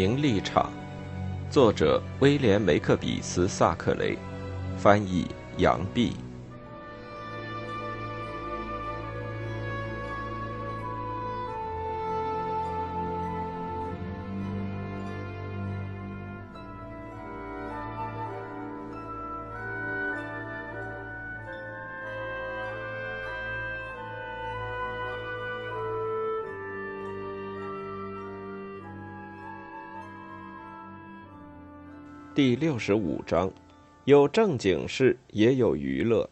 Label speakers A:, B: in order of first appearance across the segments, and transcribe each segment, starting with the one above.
A: 名立场，作者威廉·梅克比斯·萨克雷，翻译杨毕。第六十五章，有正经事，也有娱乐。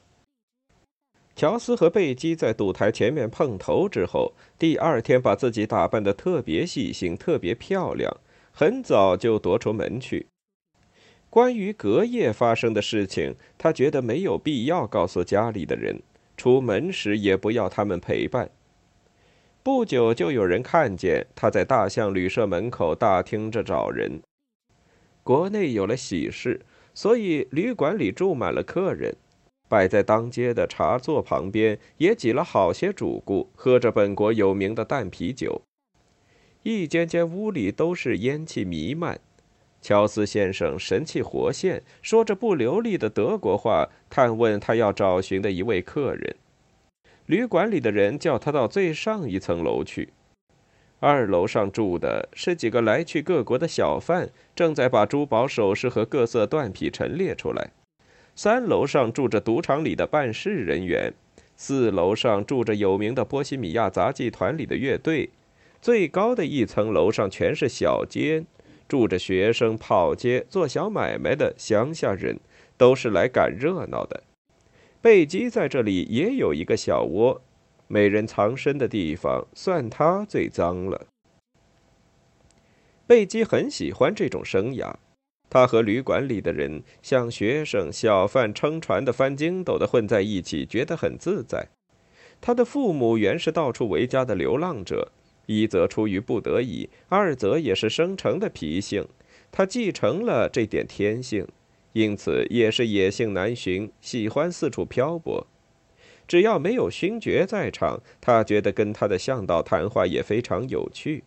A: 乔斯和贝基在赌台前面碰头之后，第二天把自己打扮的特别细心、特别漂亮，很早就躲出门去。关于隔夜发生的事情，他觉得没有必要告诉家里的人，出门时也不要他们陪伴。不久就有人看见他在大象旅社门口大厅着找人。国内有了喜事，所以旅馆里住满了客人。摆在当街的茶座旁边，也挤了好些主顾，喝着本国有名的淡啤酒。一间间屋里都是烟气弥漫。乔斯先生神气活现，说着不流利的德国话，探问他要找寻的一位客人。旅馆里的人叫他到最上一层楼去。二楼上住的是几个来去各国的小贩，正在把珠宝首饰和各色缎匹陈列出来。三楼上住着赌场里的办事人员，四楼上住着有名的波西米亚杂技团里的乐队。最高的一层楼上全是小间，住着学生、跑街、做小买卖的乡下人，都是来赶热闹的。贝基在这里也有一个小窝。没人藏身的地方，算他最脏了。贝基很喜欢这种生涯，他和旅馆里的人像学生、小贩、撑船的、翻筋斗的混在一起，觉得很自在。他的父母原是到处为家的流浪者，一则出于不得已，二则也是生成的脾性。他继承了这点天性，因此也是野性难寻，喜欢四处漂泊。只要没有勋爵在场，他觉得跟他的向导谈话也非常有趣。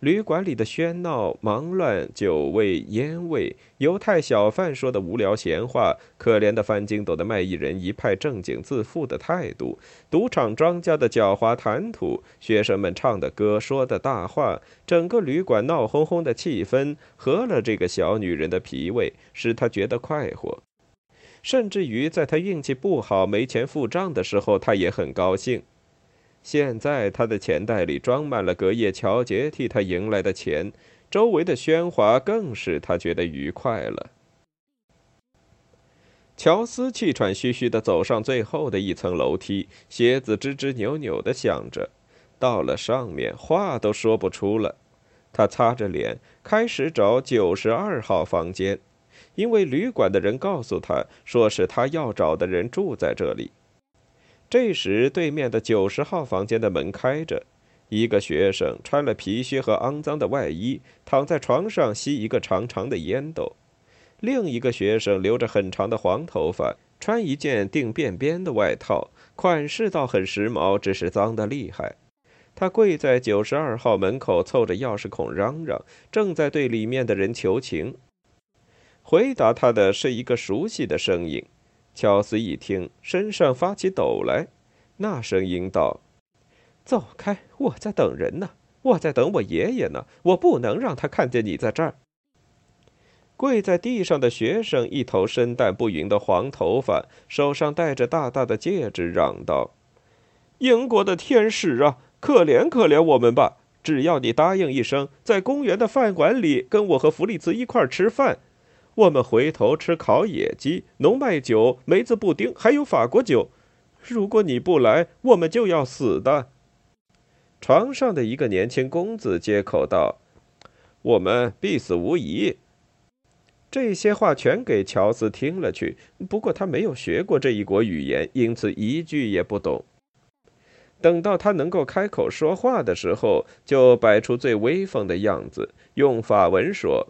A: 旅馆里的喧闹、忙乱、酒味、烟味，犹太小贩说的无聊闲话，可怜的翻筋斗的卖艺人一派正经自负的态度，赌场庄家的狡猾谈吐，学生们唱的歌、说的大话，整个旅馆闹哄哄的气氛，合了这个小女人的脾胃，使她觉得快活。甚至于在他运气不好、没钱付账的时候，他也很高兴。现在他的钱袋里装满了隔夜乔杰替他赢来的钱，周围的喧哗更使他觉得愉快了。乔斯气喘吁吁地走上最后的一层楼梯，鞋子吱吱扭扭地响着。到了上面，话都说不出了。他擦着脸，开始找九十二号房间。因为旅馆的人告诉他，说是他要找的人住在这里。这时，对面的九十号房间的门开着，一个学生穿了皮靴和肮脏的外衣，躺在床上吸一个长长的烟斗；另一个学生留着很长的黄头发，穿一件定便边的外套，款式倒很时髦，只是脏得厉害。他跪在九十二号门口，凑着钥匙孔嚷嚷，正在对里面的人求情。回答他的是一个熟悉的声音，乔斯一听，身上发起抖来。那声音道：“走开，我在等人呢，我在等我爷爷呢，我不能让他看见你在这儿。”跪在地上的学生，一头深淡不匀的黄头发，手上戴着大大的戒指，嚷道：“英国的天使啊，可怜可怜我们吧！只要你答应一声，在公园的饭馆里跟我和弗利茨一块吃饭。”我们回头吃烤野鸡、浓麦酒、梅子布丁，还有法国酒。如果你不来，我们就要死的。床上的一个年轻公子接口道：“我们必死无疑。”这些话全给乔斯听了去。不过他没有学过这一国语言，因此一句也不懂。等到他能够开口说话的时候，就摆出最威风的样子，用法文说。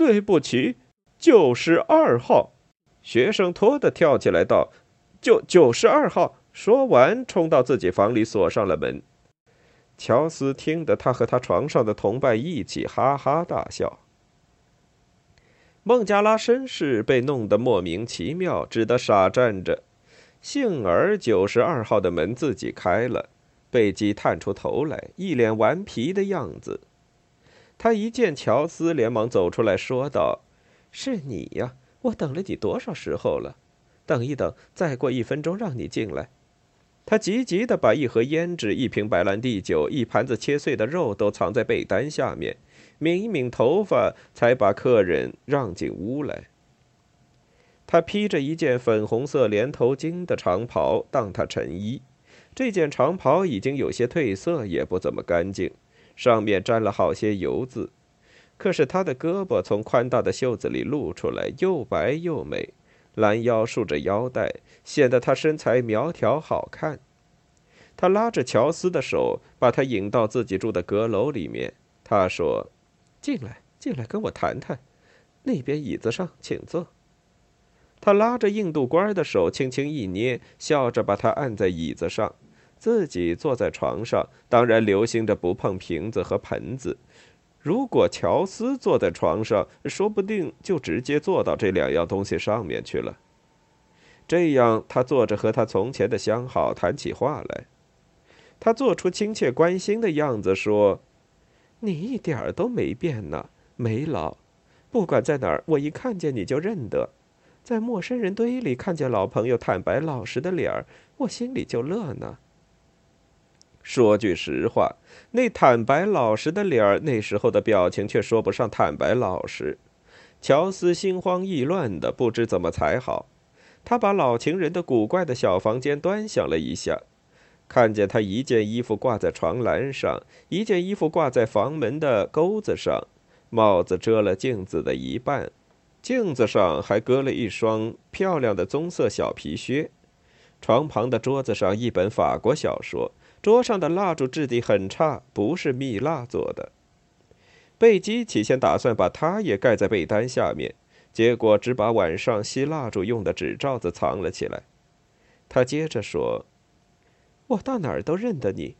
A: 对不起，九十二号学生脱的跳起来道：“九九十二号。”说完，冲到自己房里锁上了门。乔斯听得他和他床上的同伴一起哈哈大笑。孟加拉绅士被弄得莫名其妙，只得傻站着。幸而九十二号的门自己开了，贝基探出头来，一脸顽皮的样子。他一见乔斯，连忙走出来说道：“是你呀，我等了你多少时候了？等一等，再过一分钟让你进来。”他急急地把一盒胭脂、一瓶白兰地酒、一盘子切碎的肉都藏在被单下面，抿一抿头发，才把客人让进屋来。他披着一件粉红色连头巾的长袍当他衬衣，这件长袍已经有些褪色，也不怎么干净，上面沾了好些油渍。可是他的胳膊从宽大的袖子里露出来，又白又美。拦腰束着腰带，显得他身材苗条好看。他拉着乔斯的手，把他引到自己住的阁楼里面。他说：“进来，进来，跟我谈谈。那边椅子上，请坐。”他拉着印度官的手，轻轻一捏，笑着把他按在椅子上，自己坐在床上，当然留心着不碰瓶子和盆子。如果乔斯坐在床上，说不定就直接坐到这两样东西上面去了。这样，他坐着和他从前的相好谈起话来。他做出亲切关心的样子，说：“你一点儿都没变呢，没老。不管在哪儿，我一看见你就认得。在陌生人堆里看见老朋友坦白老实的脸儿，我心里就乐呢。”说句实话，那坦白老实的脸儿，那时候的表情却说不上坦白老实。乔斯心慌意乱的，不知怎么才好。他把老情人的古怪的小房间端详了一下，看见他一件衣服挂在床栏上，一件衣服挂在房门的钩子上，帽子遮了镜子的一半，镜子上还搁了一双漂亮的棕色小皮靴。床旁的桌子上一本法国小说。桌上的蜡烛质地很差，不是蜜蜡做的。贝基起先打算把它也盖在被单下面，结果只把晚上吸蜡烛用的纸罩子藏了起来。他接着说：“我到哪儿都认得你，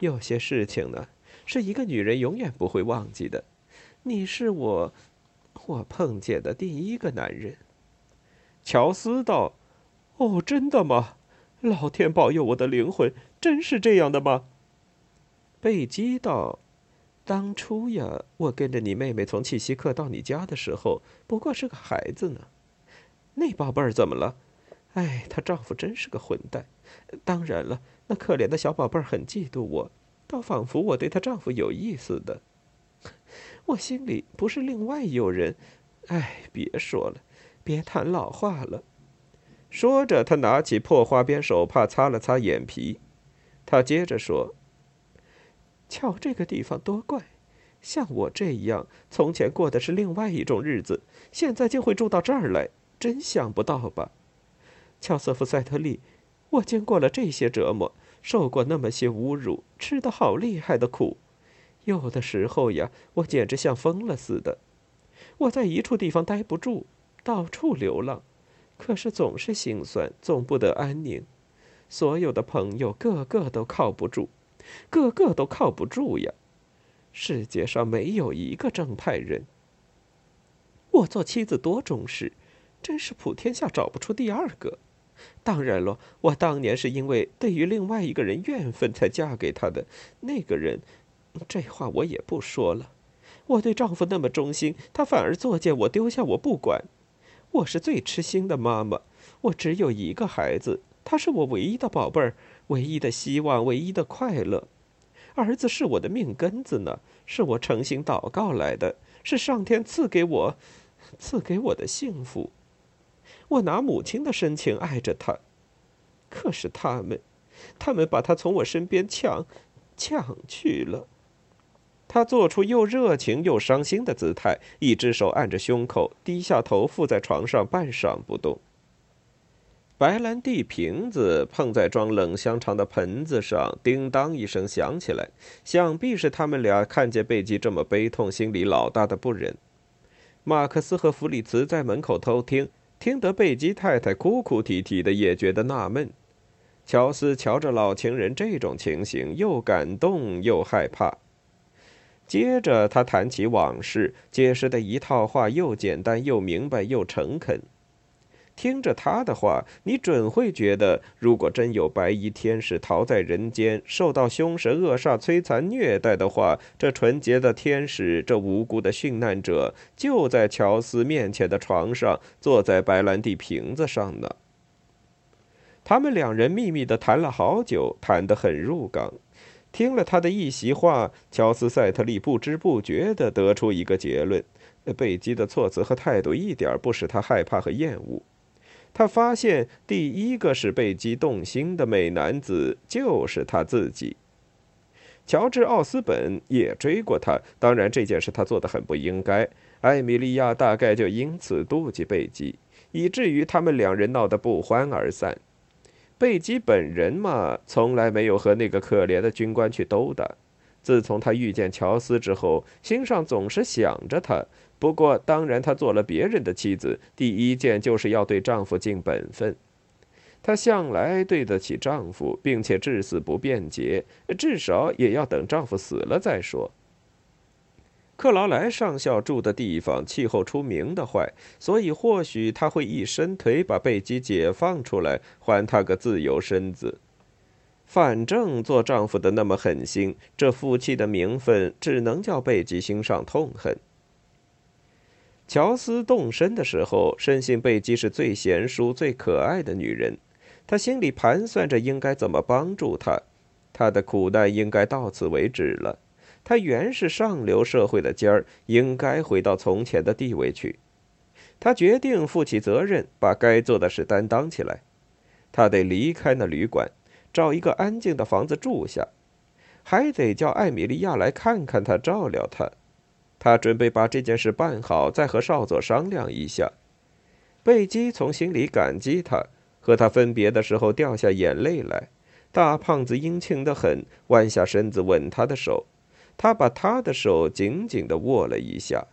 A: 有些事情呢，是一个女人永远不会忘记的。你是我，我碰见的第一个男人。”乔斯道：“哦，真的吗？老天保佑我的灵魂！”真是这样的吗？贝基道：“当初呀，我跟着你妹妹从契西克到你家的时候，不过是个孩子呢。那宝贝儿怎么了？哎，她丈夫真是个混蛋。当然了，那可怜的小宝贝儿很嫉妒我，倒仿佛我对她丈夫有意思的。我心里不是另外有人。哎，别说了，别谈老话了。”说着，他拿起破花边手帕擦了擦眼皮。他接着说：“瞧这个地方多怪，像我这样从前过的是另外一种日子，现在竟会住到这儿来，真想不到吧？乔瑟夫·塞特利，我经过了这些折磨，受过那么些侮辱，吃的好厉害的苦，有的时候呀，我简直像疯了似的。我在一处地方待不住，到处流浪，可是总是心酸，总不得安宁。”所有的朋友个个都靠不住，个个都靠不住呀！世界上没有一个正派人。我做妻子多忠实，真是普天下找不出第二个。当然了，我当年是因为对于另外一个人怨愤才嫁给他的。那个人，这话我也不说了。我对丈夫那么忠心，他反而作践我，丢下我不管。我是最痴心的妈妈，我只有一个孩子。他是我唯一的宝贝儿，唯一的希望，唯一的快乐。儿子是我的命根子呢，是我诚心祷告来的，是上天赐给我，赐给我的幸福。我拿母亲的深情爱着他，可是他们，他们把他从我身边抢，抢去了。他做出又热情又伤心的姿态，一只手按着胸口，低下头伏在床上，半晌不动。白兰地瓶子碰在装冷香肠的盆子上，叮当一声响起来。想必是他们俩看见贝基这么悲痛，心里老大的不忍。马克思和弗里茨在门口偷听，听得贝基太太哭哭啼啼的，也觉得纳闷。乔斯瞧着老情人这种情形，又感动又害怕。接着，他谈起往事，解释的一套话又简单又明白又诚恳。听着他的话，你准会觉得，如果真有白衣天使逃在人间，受到凶神恶煞摧残虐待的话，这纯洁的天使，这无辜的殉难者，就在乔斯面前的床上，坐在白兰地瓶子上呢。他们两人秘密地谈了好久，谈得很入港。听了他的一席话，乔斯·塞特利不知不觉地得出一个结论：贝基的措辞和态度一点不使他害怕和厌恶。他发现，第一个使贝基动心的美男子就是他自己。乔治·奥斯本也追过他，当然这件事他做得很不应该。艾米莉亚大概就因此妒忌贝基，以至于他们两人闹得不欢而散。贝基本人嘛，从来没有和那个可怜的军官去兜搭。自从他遇见乔斯之后，心上总是想着他。不过，当然，她做了别人的妻子，第一件就是要对丈夫尽本分。她向来对得起丈夫，并且至死不辩解，至少也要等丈夫死了再说。克劳莱上校住的地方气候出名的坏，所以或许他会一伸腿把贝基解放出来，还他个自由身子。反正做丈夫的那么狠心，这夫妻的名分只能叫贝基心上痛恨。乔斯动身的时候，深信贝基是最贤淑、最可爱的女人，他心里盘算着应该怎么帮助她，她的苦难应该到此为止了。他原是上流社会的尖儿，应该回到从前的地位去。他决定负起责任，把该做的事担当起来。他得离开那旅馆，找一个安静的房子住下，还得叫艾米莉亚来看看他，照料他。他准备把这件事办好，再和少佐商量一下。贝基从心里感激他，和他分别的时候掉下眼泪来。大胖子殷勤的很，弯下身子吻他的手。他把他的手紧紧的握了一下。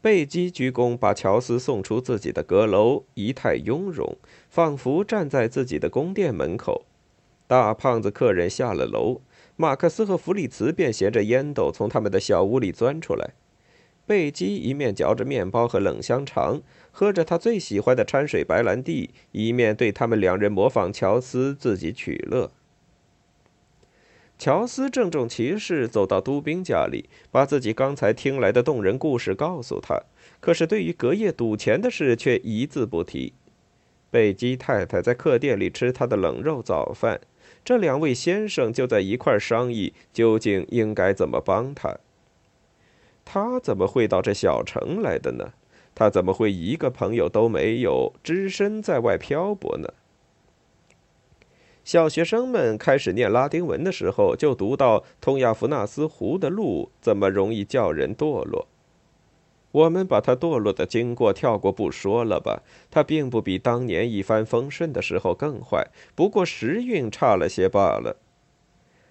A: 贝基鞠躬，把乔斯送出自己的阁楼，仪态雍容，仿佛站在自己的宫殿门口。大胖子客人下了楼，马克思和弗里茨便携着烟斗从他们的小屋里钻出来。贝基一面嚼着面包和冷香肠，喝着他最喜欢的掺水白兰地，一面对他们两人模仿乔斯，自己取乐。乔斯郑重其事走到都兵家里，把自己刚才听来的动人故事告诉他。可是对于隔夜赌钱的事，却一字不提。贝基太太在客店里吃他的冷肉早饭，这两位先生就在一块商议究竟应该怎么帮他。他怎么会到这小城来的呢？他怎么会一个朋友都没有，只身在外漂泊呢？小学生们开始念拉丁文的时候，就读到通亚弗纳斯湖的路怎么容易叫人堕落。我们把他堕落的经过跳过不说了吧，他并不比当年一帆风顺的时候更坏，不过时运差了些罢了。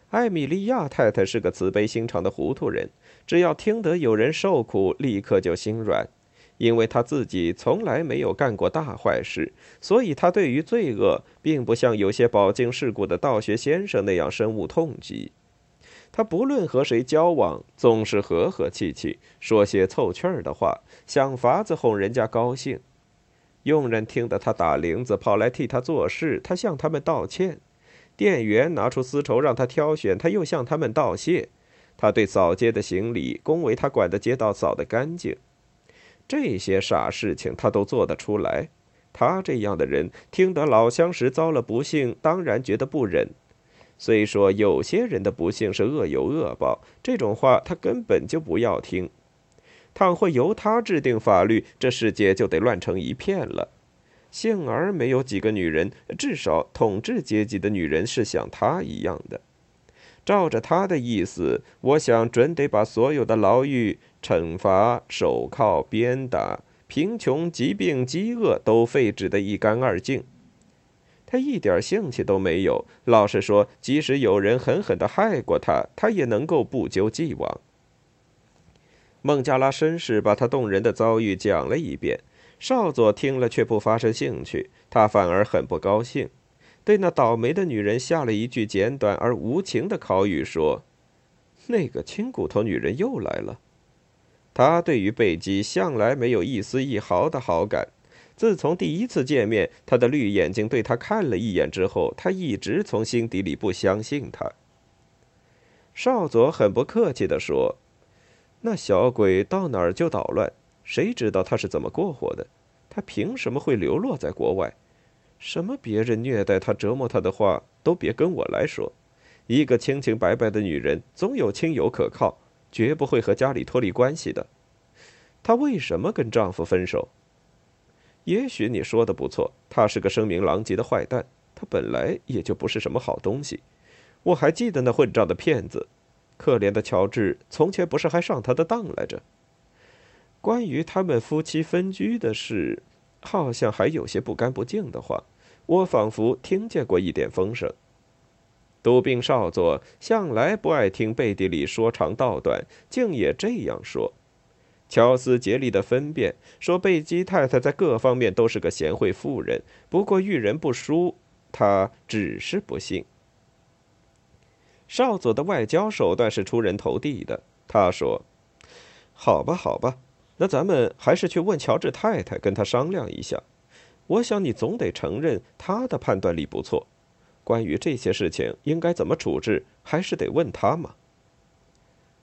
A: 艾米莉亚太太是个慈悲心肠的糊涂人，只要听得有人受苦，立刻就心软。因为他自己从来没有干过大坏事，所以他对于罪恶并不像有些饱经世故的道学先生那样深恶痛疾。他不论和谁交往，总是和和气气，说些凑趣儿的话，想法子哄人家高兴。佣人听得他打铃子，跑来替他做事，他向他们道歉；店员拿出丝绸让他挑选，他又向他们道谢。他对扫街的行李恭维他管的街道扫得干净。这些傻事情他都做得出来，他这样的人听得老相识遭了不幸，当然觉得不忍。虽说有些人的不幸是恶有恶报，这种话他根本就不要听。倘或由他制定法律，这世界就得乱成一片了。幸而没有几个女人，至少统治阶级的女人是像他一样的。照着他的意思，我想准得把所有的牢狱。惩罚、手铐、鞭打、贫穷、疾病、饥饿都废止的一干二净。他一点兴趣都没有。老实说，即使有人狠狠地害过他，他也能够不究既往。孟加拉绅士把他动人的遭遇讲了一遍，少佐听了却不发生兴趣，他反而很不高兴，对那倒霉的女人下了一句简短而无情的考语，说：“那个青骨头女人又来了。”他对于贝基向来没有一丝一毫的好感。自从第一次见面，他的绿眼睛对他看了一眼之后，他一直从心底里不相信他。少佐很不客气地说：“那小鬼到哪儿就捣乱，谁知道他是怎么过活的？他凭什么会流落在国外？什么别人虐待他、折磨他的话，都别跟我来说。一个清清白白的女人，总有亲友可靠。”绝不会和家里脱离关系的。她为什么跟丈夫分手？也许你说的不错，他是个声名狼藉的坏蛋。他本来也就不是什么好东西。我还记得那混账的骗子，可怜的乔治，从前不是还上他的当来着？关于他们夫妻分居的事，好像还有些不干不净的话，我仿佛听见过一点风声。杜宾少佐向来不爱听背地里说长道短，竟也这样说。乔斯竭力的分辨，说贝基太太在各方面都是个贤惠妇人，不过遇人不淑，她只是不信。少佐的外交手段是出人头地的。他说：“好吧，好吧，那咱们还是去问乔治太太，跟他商量一下。我想你总得承认他的判断力不错。”关于这些事情应该怎么处置，还是得问他嘛。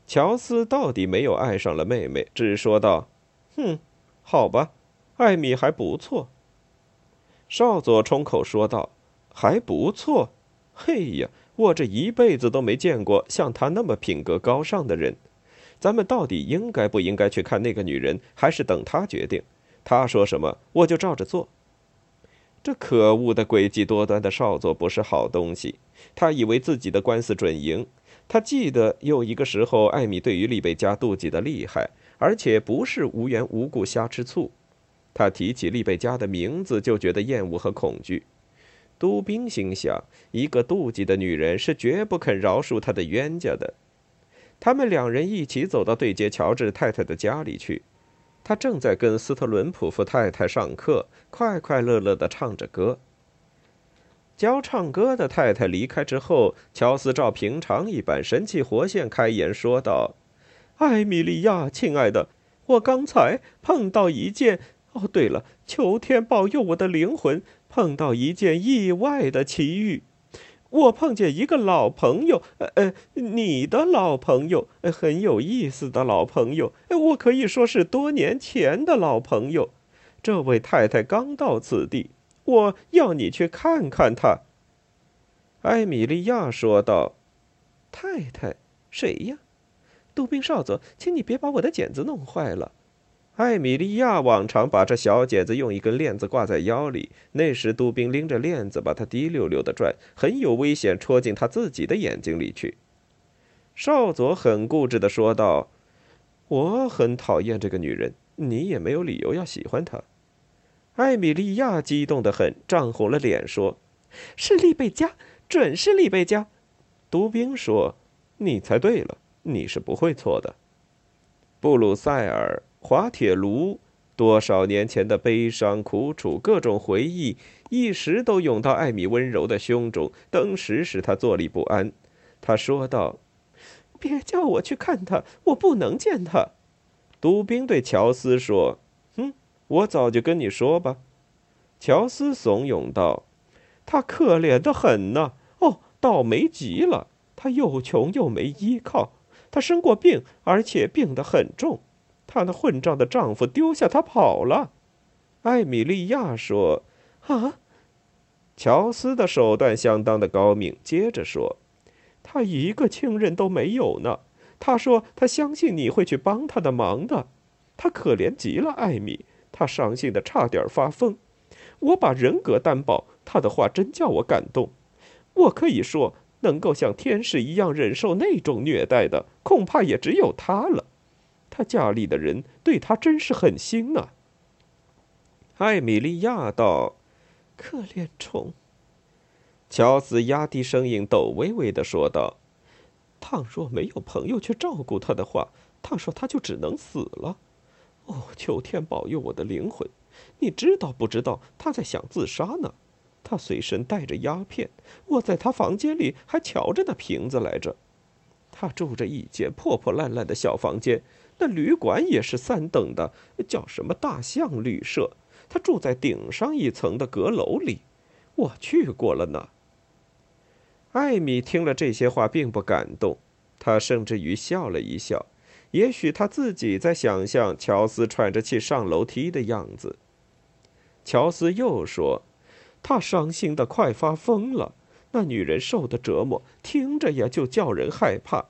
A: 乔斯到底没有爱上了妹妹，只说道：“哼，好吧，艾米还不错。”少佐冲口说道：“还不错？嘿呀，我这一辈子都没见过像她那么品格高尚的人。咱们到底应该不应该去看那个女人，还是等她决定？她说什么，我就照着做。”这可恶的诡计多端的少佐不是好东西。他以为自己的官司准赢。他记得有一个时候，艾米对于利贝加妒忌的厉害，而且不是无缘无故瞎吃醋。他提起利贝加的名字就觉得厌恶和恐惧。都兵心想，一个妒忌的女人是绝不肯饶恕他的冤家的。他们两人一起走到对接乔治太太的家里去。他正在跟斯特伦普夫太太上课，快快乐乐地唱着歌。教唱歌的太太离开之后，乔斯照平常一般神气活现开言说道：“艾米莉亚，亲爱的，我刚才碰到一件……哦，对了，求天保佑我的灵魂，碰到一件意外的奇遇。”我碰见一个老朋友，呃呃，你的老朋友，很有意思的老朋友，我可以说是多年前的老朋友。这位太太刚到此地，我要你去看看她。艾米莉亚说道：“太太，谁呀？杜宾少佐，请你别把我的剪子弄坏了。”艾米莉亚往常把这小剪子用一根链子挂在腰里，那时杜宾拎着链子把它滴溜溜的转，很有危险戳进他自己的眼睛里去。少佐很固执的说道：“我很讨厌这个女人，你也没有理由要喜欢她。”艾米莉亚激动的很，涨红了脸说：“是利贝加，准是利贝加。”杜宾说：“你猜对了，你是不会错的。”布鲁塞尔。滑铁卢，多少年前的悲伤、苦楚、各种回忆，一时都涌到艾米温柔的胸中，登时使她坐立不安。他说道：“别叫我去看他，我不能见他。”杜宾对乔斯说：“，我早就跟你说吧。”乔斯怂恿道：“他可怜的很呐，哦，倒霉极了。他又穷又没依靠，他生过病，而且病得很重。”她那混账的丈夫丢下她跑了，艾米莉亚说：“啊。”乔斯的手段相当的高明，接着说：“他一个亲人都没有呢。他说他相信你会去帮他的忙的。他可怜极了，艾米，他伤心的差点发疯。我把人格担保，他的话真叫我感动。我可以说，能够像天使一样忍受那种虐待的，恐怕也只有他了。”他家里的人对他真是狠心啊。艾米莉亚道：“可怜虫。”乔斯压低声音，抖微微的说道：“倘若没有朋友去照顾他的话，他说他就只能死了。哦，求天保佑我的灵魂！你知道不知道他在想自杀呢？他随身带着鸦片，我在他房间里还瞧着那瓶子来着。他住着一间破破烂烂的小房间，那旅馆也是三等的，叫什么大象旅社。他住在顶上一层的阁楼里，我去过了呢。艾米听了这些话，并不感动，他甚至于笑了一笑。也许他自己在想象乔斯喘着气上楼梯的样子。乔斯又说：“他伤心的快发疯了，那女人受的折磨，听着呀就叫人害怕。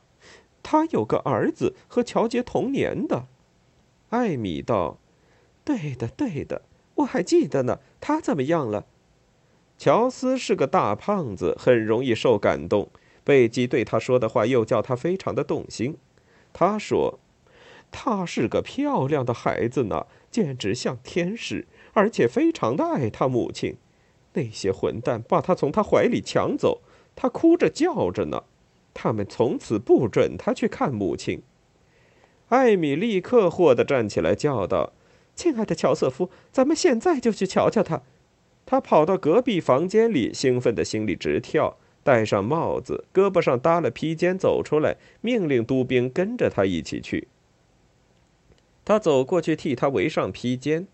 A: 他有个儿子和乔杰同年的。”艾米道：“对的，对的，我还记得呢。他怎么样了？”乔斯是个大胖子，很容易受感动。贝基对他说的话又叫他非常的动心。他说：“他是个漂亮的孩子呢，简直像天使，而且非常的爱他母亲。那些混蛋把他从他怀里抢走，他哭着叫着呢。他们从此不准他去看母亲。”艾米立刻霍地站起来叫道：“亲爱的乔瑟夫，咱们现在就去瞧瞧他。”他跑到隔壁房间里，兴奋的心里直跳。戴上帽子，胳膊上搭了披肩，走出来，命令督兵跟着他一起去。他走过去替他围上披肩，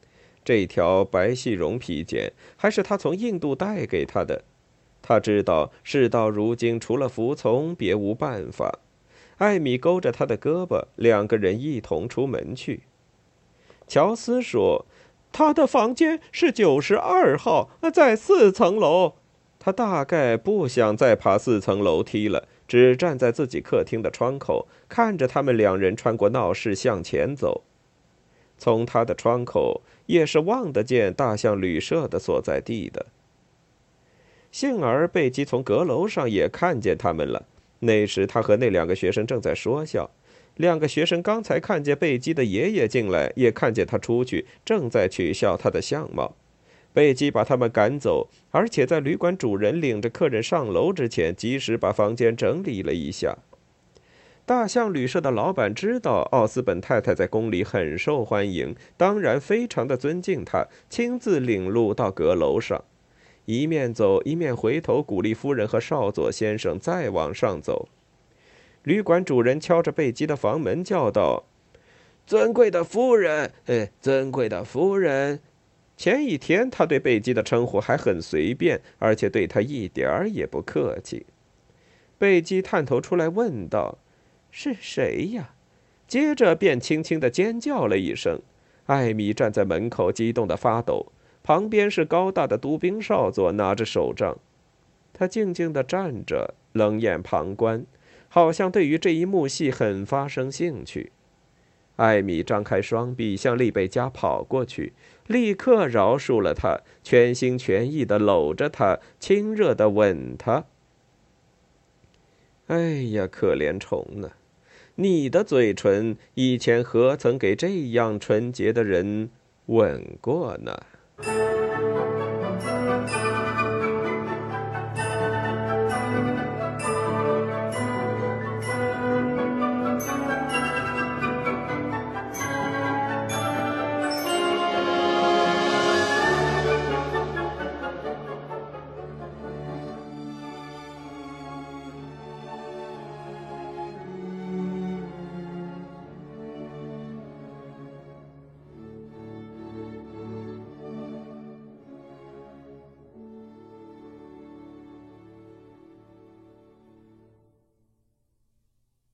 A: 这条白细绒披肩还是他从印度带给他的。他知道事到如今，除了服从，别无办法。艾米勾着他的胳膊，两个人一同出门去。乔斯说：“他的房间是九十二号，在四层楼。”他大概不想再爬四层楼梯了，只站在自己客厅的窗口，看着他们两人穿过闹市向前走。从他的窗口也是望得见大象旅社的所在地的。幸而贝基从阁楼上也看见他们了。那时他和那两个学生正在说笑。两个学生刚才看见贝基的爷爷进来，也看见他出去，正在取笑他的相貌。贝基把他们赶走，而且在旅馆主人领着客人上楼之前，及时把房间整理了一下。大象旅社的老板知道奥斯本太太在宫里很受欢迎，当然非常的尊敬她，亲自领路到阁楼上，一面走一面回头鼓励夫人和少佐先生再往上走。旅馆主人敲着贝基的房门，叫道：“尊贵的夫人，哎，尊贵的夫人。”前一天，他对贝基的称呼还很随便，而且对他一点儿也不客气。贝基探头出来问道：“是谁呀？”接着便轻轻的尖叫了一声。艾米站在门口，激动的发抖。旁边是高大的督兵少佐，拿着手杖。他静静的站着，冷眼旁观，好像对于这一幕戏很发生兴趣。艾米张开双臂，向丽贝加跑过去，立刻饶恕了他，全心全意的搂着他，亲热的吻他。哎呀，可怜虫呢！你的嘴唇以前何曾给这样纯洁的人吻过呢？